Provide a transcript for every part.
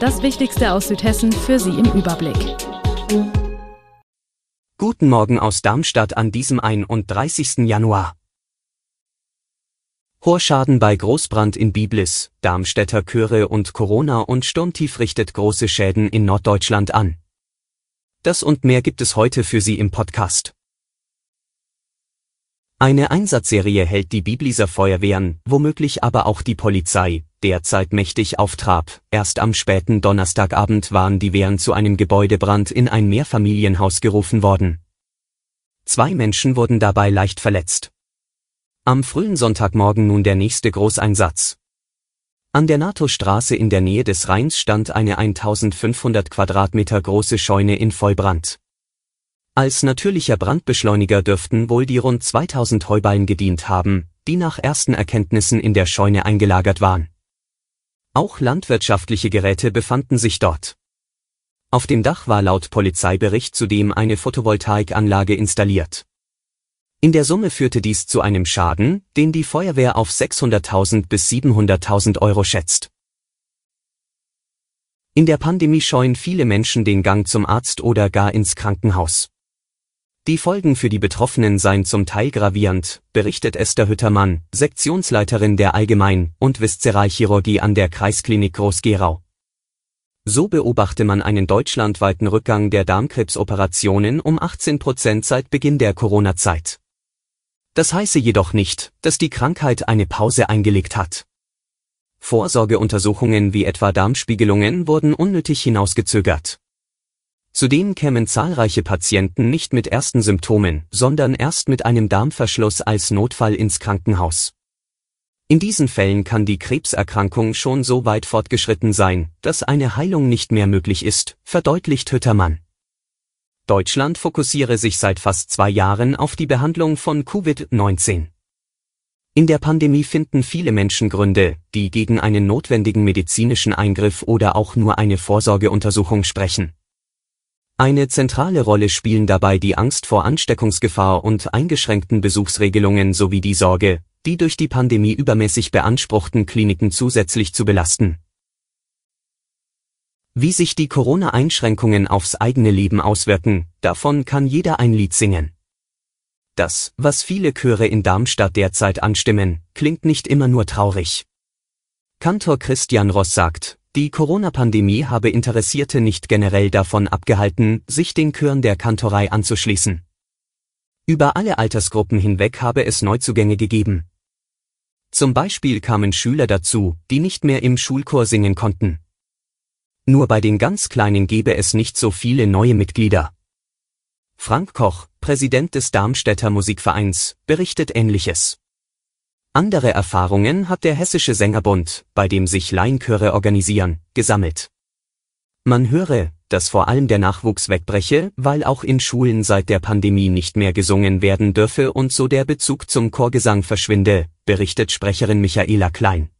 Das Wichtigste aus Südhessen für Sie im Überblick. Guten Morgen aus Darmstadt an diesem 31. Januar. Hoher Schaden bei Großbrand in Biblis, Darmstädter Chöre und Corona und Sturmtief richtet große Schäden in Norddeutschland an. Das und mehr gibt es heute für Sie im Podcast. Eine Einsatzserie hält die Bibliser Feuerwehren, womöglich aber auch die Polizei, derzeit mächtig auf Trab. Erst am späten Donnerstagabend waren die Wehren zu einem Gebäudebrand in ein Mehrfamilienhaus gerufen worden. Zwei Menschen wurden dabei leicht verletzt. Am frühen Sonntagmorgen nun der nächste Großeinsatz. An der NATO-Straße in der Nähe des Rheins stand eine 1500 Quadratmeter große Scheune in Vollbrand. Als natürlicher Brandbeschleuniger dürften wohl die rund 2000 Heuballen gedient haben, die nach ersten Erkenntnissen in der Scheune eingelagert waren. Auch landwirtschaftliche Geräte befanden sich dort. Auf dem Dach war laut Polizeibericht zudem eine Photovoltaikanlage installiert. In der Summe führte dies zu einem Schaden, den die Feuerwehr auf 600.000 bis 700.000 Euro schätzt. In der Pandemie scheuen viele Menschen den Gang zum Arzt oder gar ins Krankenhaus. Die Folgen für die Betroffenen seien zum Teil gravierend, berichtet Esther Hüttermann, Sektionsleiterin der Allgemein- und Viszeralchirurgie an der Kreisklinik Groß-Gerau. So beobachte man einen deutschlandweiten Rückgang der Darmkrebsoperationen um 18 Prozent seit Beginn der Corona-Zeit. Das heiße jedoch nicht, dass die Krankheit eine Pause eingelegt hat. Vorsorgeuntersuchungen wie etwa Darmspiegelungen wurden unnötig hinausgezögert. Zudem kämen zahlreiche Patienten nicht mit ersten Symptomen, sondern erst mit einem Darmverschluss als Notfall ins Krankenhaus. In diesen Fällen kann die Krebserkrankung schon so weit fortgeschritten sein, dass eine Heilung nicht mehr möglich ist, verdeutlicht Hüttermann. Deutschland fokussiere sich seit fast zwei Jahren auf die Behandlung von Covid-19. In der Pandemie finden viele Menschen Gründe, die gegen einen notwendigen medizinischen Eingriff oder auch nur eine Vorsorgeuntersuchung sprechen. Eine zentrale Rolle spielen dabei die Angst vor Ansteckungsgefahr und eingeschränkten Besuchsregelungen sowie die Sorge, die durch die Pandemie übermäßig beanspruchten Kliniken zusätzlich zu belasten. Wie sich die Corona-Einschränkungen aufs eigene Leben auswirken, davon kann jeder ein Lied singen. Das, was viele Chöre in Darmstadt derzeit anstimmen, klingt nicht immer nur traurig. Kantor Christian Ross sagt, die Corona-Pandemie habe Interessierte nicht generell davon abgehalten, sich den Chören der Kantorei anzuschließen. Über alle Altersgruppen hinweg habe es Neuzugänge gegeben. Zum Beispiel kamen Schüler dazu, die nicht mehr im Schulchor singen konnten. Nur bei den ganz Kleinen gebe es nicht so viele neue Mitglieder. Frank Koch, Präsident des Darmstädter Musikvereins, berichtet Ähnliches. Andere Erfahrungen hat der Hessische Sängerbund, bei dem sich Laienchöre organisieren, gesammelt. Man höre, dass vor allem der Nachwuchs wegbreche, weil auch in Schulen seit der Pandemie nicht mehr gesungen werden dürfe und so der Bezug zum Chorgesang verschwinde, berichtet Sprecherin Michaela Klein.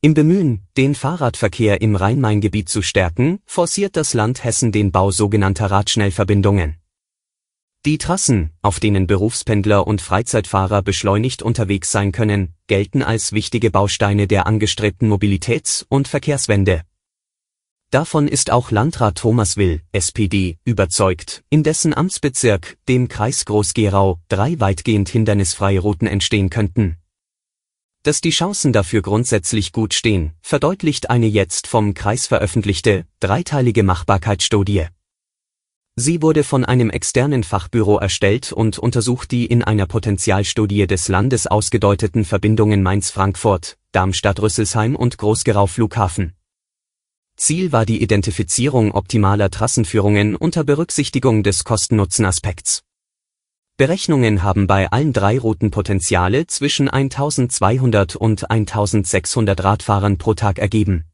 Im Bemühen, den Fahrradverkehr im Rhein-Main-Gebiet zu stärken, forciert das Land Hessen den Bau sogenannter Radschnellverbindungen. Die Trassen, auf denen Berufspendler und Freizeitfahrer beschleunigt unterwegs sein können, gelten als wichtige Bausteine der angestrebten Mobilitäts- und Verkehrswende. Davon ist auch Landrat Thomas Will, SPD, überzeugt, in dessen Amtsbezirk, dem Kreis Groß-Gerau, drei weitgehend hindernisfreie Routen entstehen könnten. Dass die Chancen dafür grundsätzlich gut stehen, verdeutlicht eine jetzt vom Kreis veröffentlichte, dreiteilige Machbarkeitsstudie. Sie wurde von einem externen Fachbüro erstellt und untersucht die in einer Potentialstudie des Landes ausgedeuteten Verbindungen Mainz-Frankfurt, Darmstadt-Rüsselsheim und Groß-Gerau Flughafen. Ziel war die Identifizierung optimaler Trassenführungen unter Berücksichtigung des Kosten-Nutzen-Aspekts. Berechnungen haben bei allen drei Routen Potenziale zwischen 1200 und 1600 Radfahrern pro Tag ergeben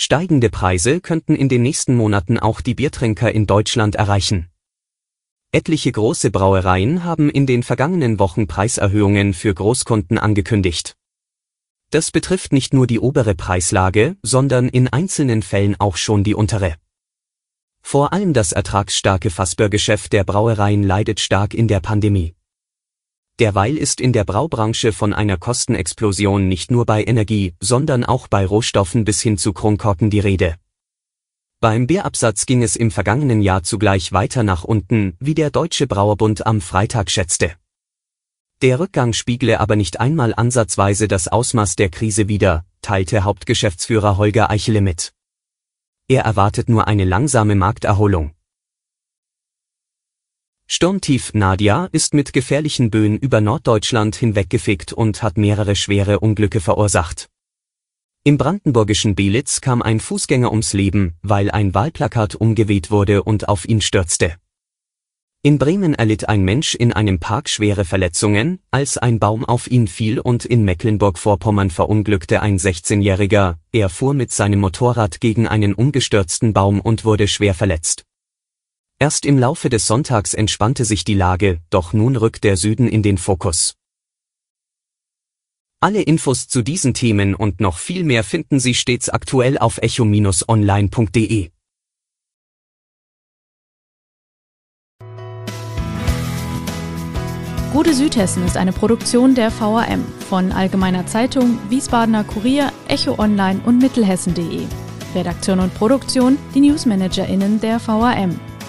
Steigende Preise könnten in den nächsten Monaten auch die Biertrinker in Deutschland erreichen. Etliche große Brauereien haben in den vergangenen Wochen Preiserhöhungen für Großkunden angekündigt. Das betrifft nicht nur die obere Preislage, sondern in einzelnen Fällen auch schon die untere. Vor allem das ertragsstarke Fassbörgeschäft der Brauereien leidet stark in der Pandemie. Derweil ist in der Braubranche von einer Kostenexplosion nicht nur bei Energie, sondern auch bei Rohstoffen bis hin zu Kronkorken die Rede. Beim Bierabsatz ging es im vergangenen Jahr zugleich weiter nach unten, wie der Deutsche Brauerbund am Freitag schätzte. Der Rückgang spiegle aber nicht einmal ansatzweise das Ausmaß der Krise wider, teilte Hauptgeschäftsführer Holger Eichele mit. Er erwartet nur eine langsame Markterholung. Sturmtief Nadia ist mit gefährlichen Böen über Norddeutschland hinweggefegt und hat mehrere schwere Unglücke verursacht. Im brandenburgischen Belitz kam ein Fußgänger ums Leben, weil ein Wahlplakat umgeweht wurde und auf ihn stürzte. In Bremen erlitt ein Mensch in einem Park schwere Verletzungen, als ein Baum auf ihn fiel und in Mecklenburg-Vorpommern verunglückte ein 16-Jähriger, er fuhr mit seinem Motorrad gegen einen umgestürzten Baum und wurde schwer verletzt. Erst im Laufe des Sonntags entspannte sich die Lage, doch nun rückt der Süden in den Fokus. Alle Infos zu diesen Themen und noch viel mehr finden Sie stets aktuell auf echo-online.de. Gute Südhessen ist eine Produktion der VAM von Allgemeiner Zeitung, Wiesbadener Kurier, Echo Online und Mittelhessen.de. Redaktion und Produktion die NewsmanagerInnen der VAM.